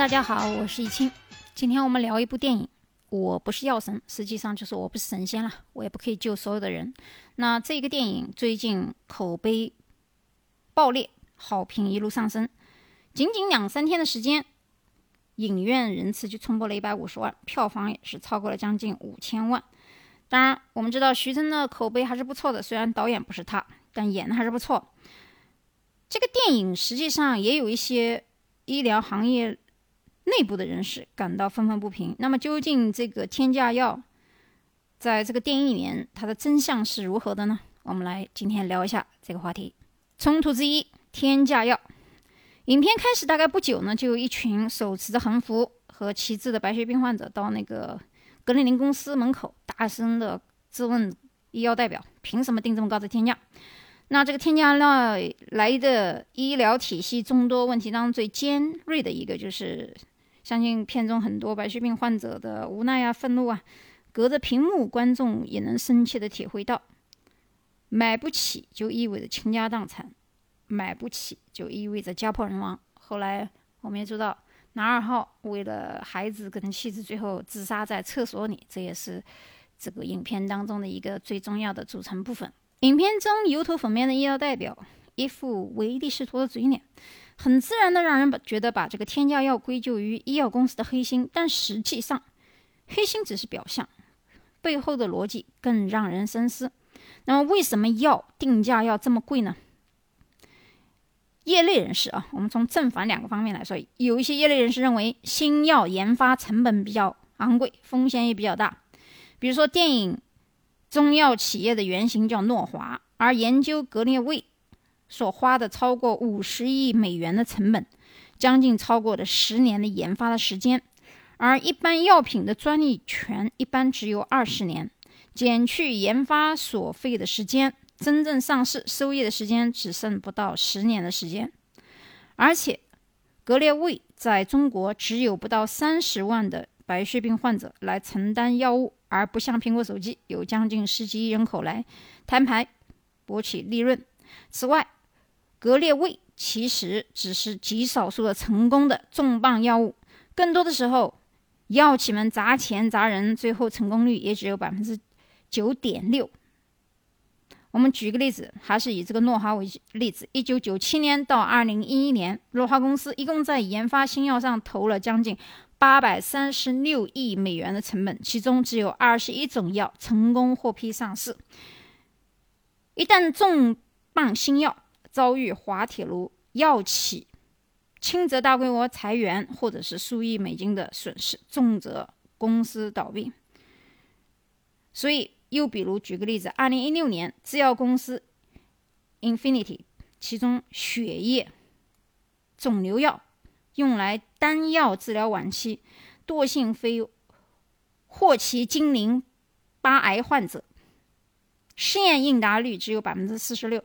大家好，我是易清。今天我们聊一部电影。我不是药神，实际上就是我不是神仙了，我也不可以救所有的人。那这个电影最近口碑爆裂，好评一路上升，仅仅两三天的时间，影院人次就冲破了一百五十万，票房也是超过了将近五千万。当然，我们知道徐峥的口碑还是不错的，虽然导演不是他，但演的还是不错。这个电影实际上也有一些医疗行业。内部的人士感到愤愤不平。那么，究竟这个天价药在这个电影里面它的真相是如何的呢？我们来今天聊一下这个话题。冲突之一：天价药。影片开始大概不久呢，就有一群手持着横幅和旗帜的白血病患者到那个格林林公司门口，大声的质问医药代表：凭什么定这么高的天价？那这个天价药来的医疗体系众多问题当中最尖锐的一个就是。相信片中很多白血病患者的无奈啊、愤怒啊，隔着屏幕，观众也能深切的体会到：买不起就意味着倾家荡产，买不起就意味着家破人亡。后来我们也知道，男二号为了孩子跟妻子，最后自杀在厕所里，这也是这个影片当中的一个最重要的组成部分。影片中油头粉面的医疗代表，一副唯利是图的嘴脸。很自然的让人把觉得把这个天价药归咎于医药公司的黑心，但实际上，黑心只是表象，背后的逻辑更让人深思。那么，为什么药定价要这么贵呢？业内人士啊，我们从正反两个方面来说，有一些业内人士认为，新药研发成本比较昂贵，风险也比较大。比如说，电影中药企业的原型叫诺华，而研究格列卫。所花的超过五十亿美元的成本，将近超过了十年的研发的时间，而一般药品的专利权一般只有二十年，减去研发所费的时间，真正上市收益的时间只剩不到十年的时间。而且，格列卫在中国只有不到三十万的白血病患者来承担药物，而不像苹果手机有将近十几亿人口来摊牌博取利润。此外，格列卫其实只是极少数的成功的重磅药物，更多的时候，药企们砸钱砸人，最后成功率也只有百分之九点六。我们举个例子，还是以这个诺华为例子，一九九七年到二零一一年，诺华公司一共在研发新药上投了将近八百三十六亿美元的成本，其中只有二十一种药成功获批上市。一旦重磅新药，遭遇滑铁卢，药企轻则大规模裁员，或者是数亿美金的损失；重则公司倒闭。所以，又比如举个例子，二零一六年，制药公司 Infinity 其中血液肿瘤药用来单药治疗晚期惰性非霍奇金淋巴癌患者，试验应答率只有百分之四十六。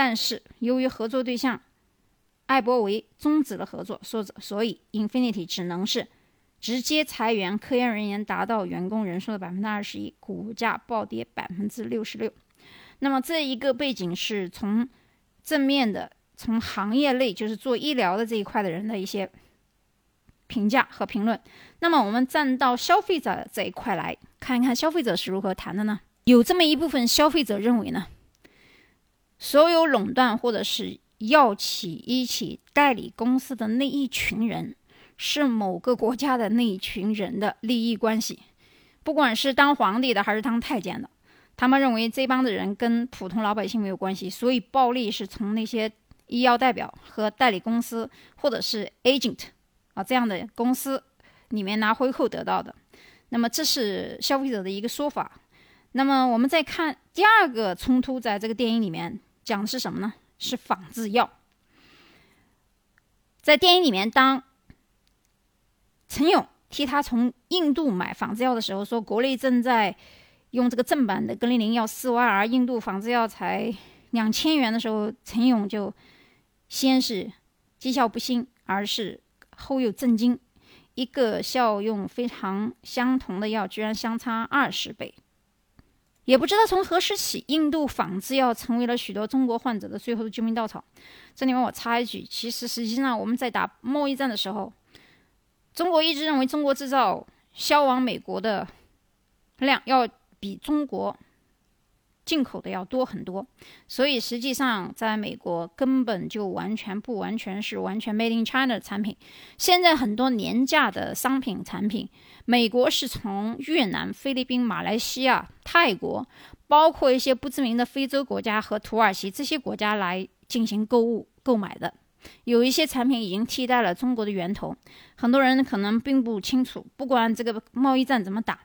但是由于合作对象艾伯维终止了合作，说所以 Infinity 只能是直接裁员科研人员，达到员工人数的百分之二十一，股价暴跌百分之六十六。那么这一个背景是从正面的，从行业内就是做医疗的这一块的人的一些评价和评论。那么我们站到消费者这一块来看一看，消费者是如何谈的呢？有这么一部分消费者认为呢？所有垄断或者是药企、医企、代理公司的那一群人，是某个国家的那一群人的利益关系。不管是当皇帝的还是当太监的，他们认为这帮的人跟普通老百姓没有关系，所以暴利是从那些医药代表和代理公司或者是 agent 啊这样的公司里面拿回扣得到的。那么这是消费者的一个说法。那么我们再看第二个冲突，在这个电影里面。讲的是什么呢？是仿制药。在电影里面，当陈勇替他从印度买仿制药的时候，说国内正在用这个正版的格林林药四万，而印度仿制药才两千元的时候，陈勇就先是讥笑不兴，而是后又震惊：一个效用非常相同的药，居然相差二十倍。也不知道从何时起，印度仿制药成为了许多中国患者的最后的救命稻草。这里面我插一句，其实实际上我们在打贸易战的时候，中国一直认为中国制造销往美国的量要比中国。进口的要多很多，所以实际上在美国根本就完全不完全是完全 made in China 的产品。现在很多廉价的商品产品，美国是从越南、菲律宾、马来西亚、泰国，包括一些不知名的非洲国家和土耳其这些国家来进行购物购买的。有一些产品已经替代了中国的源头，很多人可能并不清楚。不管这个贸易战怎么打。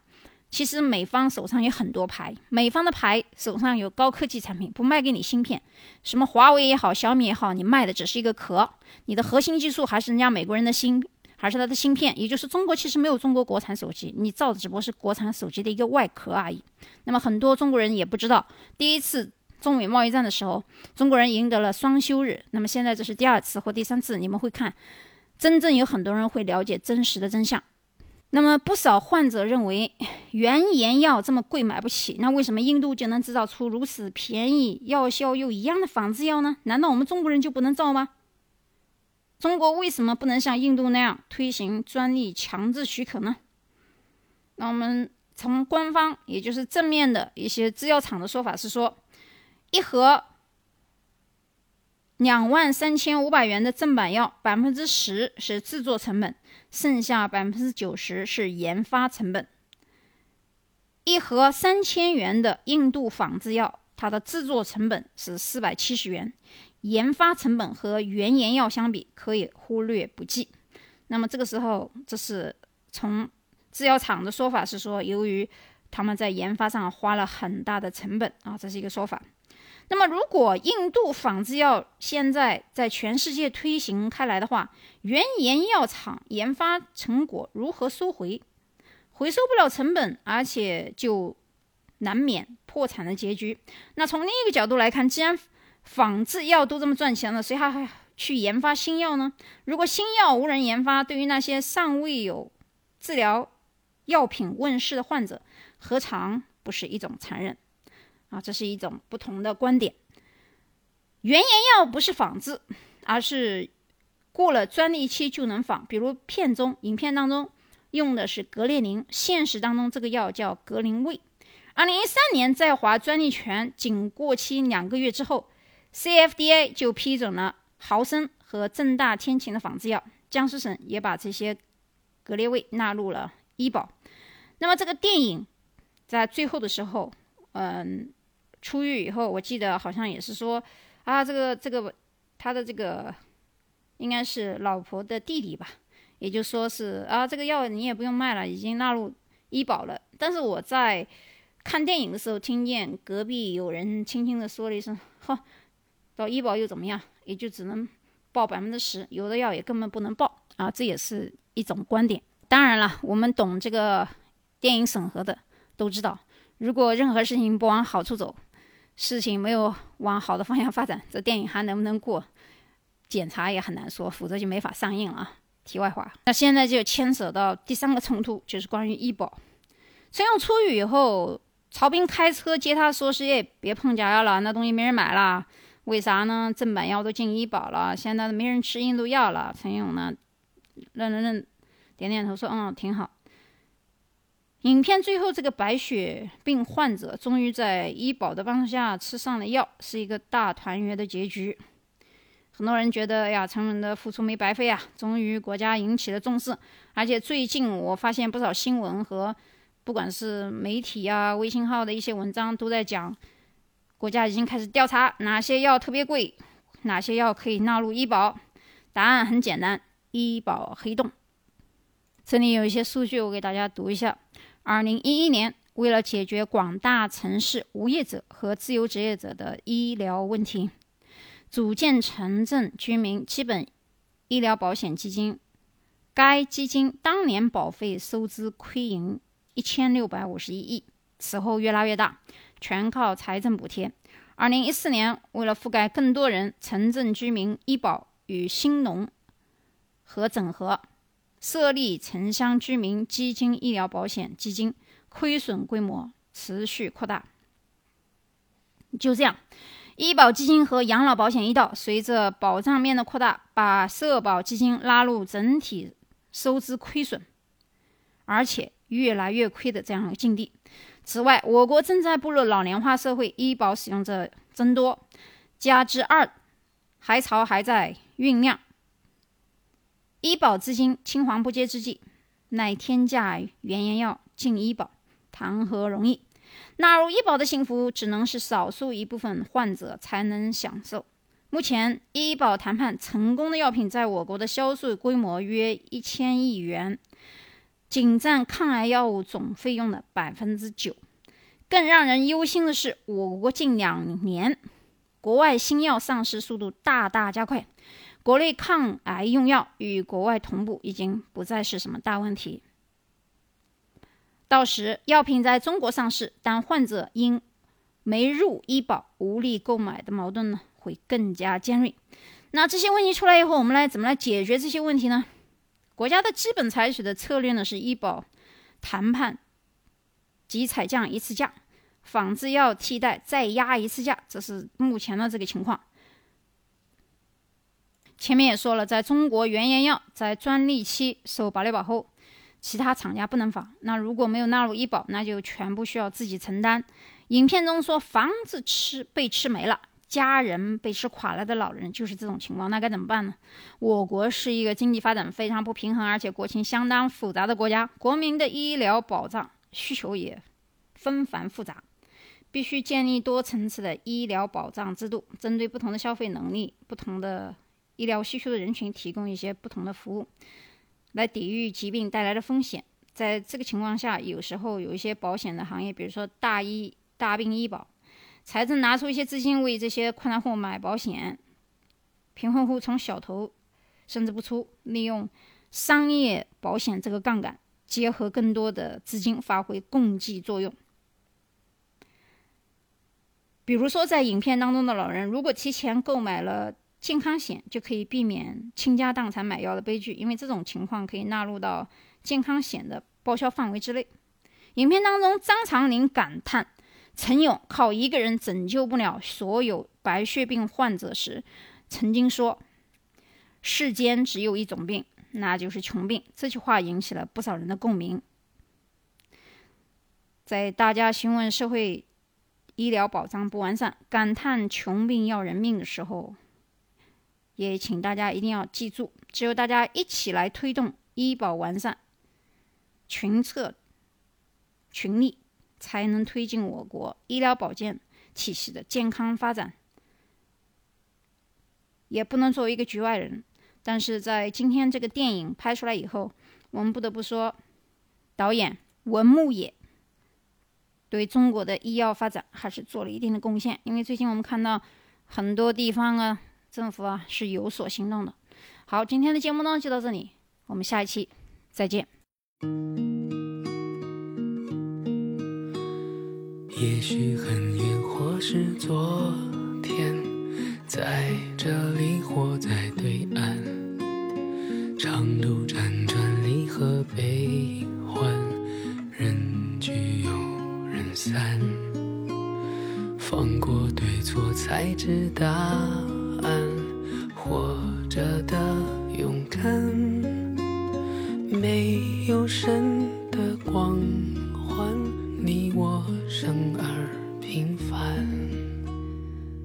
其实美方手上有很多牌，美方的牌手上有高科技产品，不卖给你芯片，什么华为也好，小米也好，你卖的只是一个壳，你的核心技术还是人家美国人的芯，还是他的芯片，也就是中国其实没有中国国产手机，你造的只不过是国产手机的一个外壳而已。那么很多中国人也不知道，第一次中美贸易战的时候，中国人赢得了双休日，那么现在这是第二次或第三次，你们会看，真正有很多人会了解真实的真相。那么不少患者认为原研药这么贵买不起，那为什么印度就能制造出如此便宜、药效又一样的仿制药呢？难道我们中国人就不能造吗？中国为什么不能像印度那样推行专利强制许可呢？那我们从官方，也就是正面的一些制药厂的说法是说，一盒。两万三千五百元的正版药，百分之十是制作成本，剩下百分之九十是研发成本。一盒三千元的印度仿制药，它的制作成本是四百七十元，研发成本和原研药相比可以忽略不计。那么这个时候，这是从制药厂的说法是说，由于他们在研发上花了很大的成本啊，这是一个说法。那么，如果印度仿制药现在在全世界推行开来的话，原研药厂研发成果如何收回？回收不了成本，而且就难免破产的结局。那从另一个角度来看，既然仿制药都这么赚钱了，谁还还去研发新药呢？如果新药无人研发，对于那些尚未有治疗药品问世的患者，何尝不是一种残忍？啊，这是一种不同的观点。原研药不是仿制，而是过了专利期就能仿。比如片中、影片当中用的是格列宁，现实当中这个药叫格林卫。二零一三年在华专利权仅过期两个月之后，CFDA 就批准了豪生和正大天晴的仿制药。江苏省也把这些格列卫纳入了医保。那么这个电影在最后的时候，嗯。出狱以后，我记得好像也是说，啊，这个这个他的这个应该是老婆的弟弟吧，也就说是啊，这个药你也不用卖了，已经纳入医保了。但是我在看电影的时候，听见隔壁有人轻轻的说了一声：“呵，到医保又怎么样？也就只能报百分之十，有的药也根本不能报啊。”这也是一种观点。当然了，我们懂这个电影审核的都知道，如果任何事情不往好处走。事情没有往好的方向发展，这电影还能不能过检查也很难说，否则就没法上映了。题外话，那现在就牵扯到第三个冲突，就是关于医保。陈勇出狱以后，曹斌开车接他，说是：“哎，别碰假药了，那东西没人买了。为啥呢？正版药都进医保了，现在没人吃印度药了。”陈勇呢，认了认，点点头说：“嗯，挺好。”影片最后，这个白血病患者终于在医保的帮助下吃上了药，是一个大团圆的结局。很多人觉得，哎呀，陈文的付出没白费啊！终于国家引起了重视，而且最近我发现不少新闻和不管是媒体啊、微信号的一些文章都在讲，国家已经开始调查哪些药特别贵，哪些药可以纳入医保。答案很简单：医保黑洞。这里有一些数据，我给大家读一下。二零一一年，为了解决广大城市无业者和自由职业者的医疗问题，组建城镇居民基本医疗保险基金。该基金当年保费收支亏盈一千六百五十一亿，此后越拉越大，全靠财政补贴。二零一四年，为了覆盖更多人，城镇居民医保与新农合整合。设立城乡居民基金医疗保险基金，亏损规模持续扩大。就这样，医保基金和养老保险一道，随着保障面的扩大，把社保基金拉入整体收支亏损，而且越来越亏的这样一个境地。此外，我国正在步入老龄化社会，医保使用者增多，加之二海潮还在酝酿，医保资金青黄不接之际，乃天价原研药进医保，谈何容易？纳入医保的幸福，只能是少数一部分患者才能享受。目前，医保谈判成功的药品，在我国的销售规模约一千亿元。仅占抗癌药物总费用的百分之九。更让人忧心的是，我国近两年国外新药上市速度大大加快，国内抗癌用药与国外同步已经不再是什么大问题。到时药品在中国上市，但患者因没入医保无力购买的矛盾呢，会更加尖锐。那这些问题出来以后，我们来怎么来解决这些问题呢？国家的基本采取的策略呢是医保谈判即采降一次价，仿制药替代再压一次价，这是目前的这个情况。前面也说了，在中国原研药在专利期受保利保后，其他厂家不能仿。那如果没有纳入医保，那就全部需要自己承担。影片中说房子吃被吃没了。家人被吃垮了的老人就是这种情况，那该怎么办呢？我国是一个经济发展非常不平衡，而且国情相当复杂的国家，国民的医疗保障需求也纷繁复杂，必须建立多层次的医疗保障制度，针对不同的消费能力、不同的医疗需求的人群，提供一些不同的服务，来抵御疾病带来的风险。在这个情况下，有时候有一些保险的行业，比如说大医大病医保。财政拿出一些资金为这些困难户买保险，贫困户从小头甚至不出，利用商业保险这个杠杆，结合更多的资金发挥共济作用。比如说，在影片当中的老人，如果提前购买了健康险，就可以避免倾家荡产买药的悲剧，因为这种情况可以纳入到健康险的报销范围之内。影片当中，张长林感叹。陈勇靠一个人拯救不了所有白血病患者时，曾经说：“世间只有一种病，那就是穷病。”这句话引起了不少人的共鸣。在大家询问社会医疗保障不完善、感叹穷病要人命的时候，也请大家一定要记住：只有大家一起来推动医保完善、群策群力。才能推进我国医疗保健体系的健康发展，也不能作为一个局外人。但是在今天这个电影拍出来以后，我们不得不说，导演文牧野对中国的医药发展还是做了一定的贡献。因为最近我们看到很多地方啊，政府啊是有所行动的。好，今天的节目呢就到这里，我们下一期再见。也许很远，或是昨天，在这里或在对岸，长途辗转，离合悲欢，人聚又人散，放过对错，才知答活着的勇敢，没有神的光环，你我。生而平凡，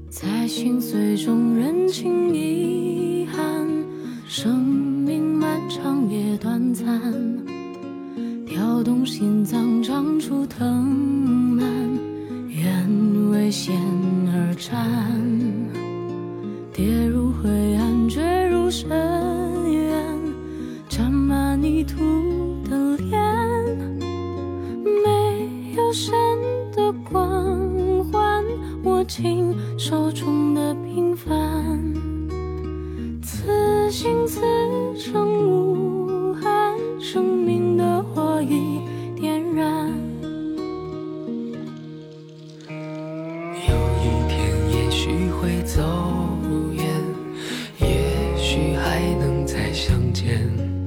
在心碎中认清遗憾。生命漫长也短暂，跳动心脏长出藤蔓，愿为险而战。会走远，也许还能再相见。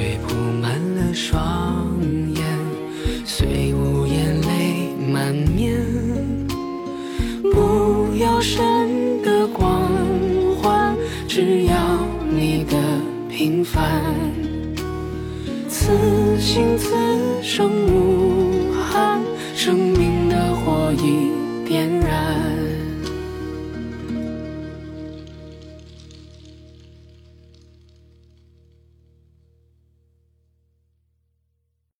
泪布满了双眼虽无言泪满面不要神的光环只要你的平凡。此心此生无憾生命的火已点燃。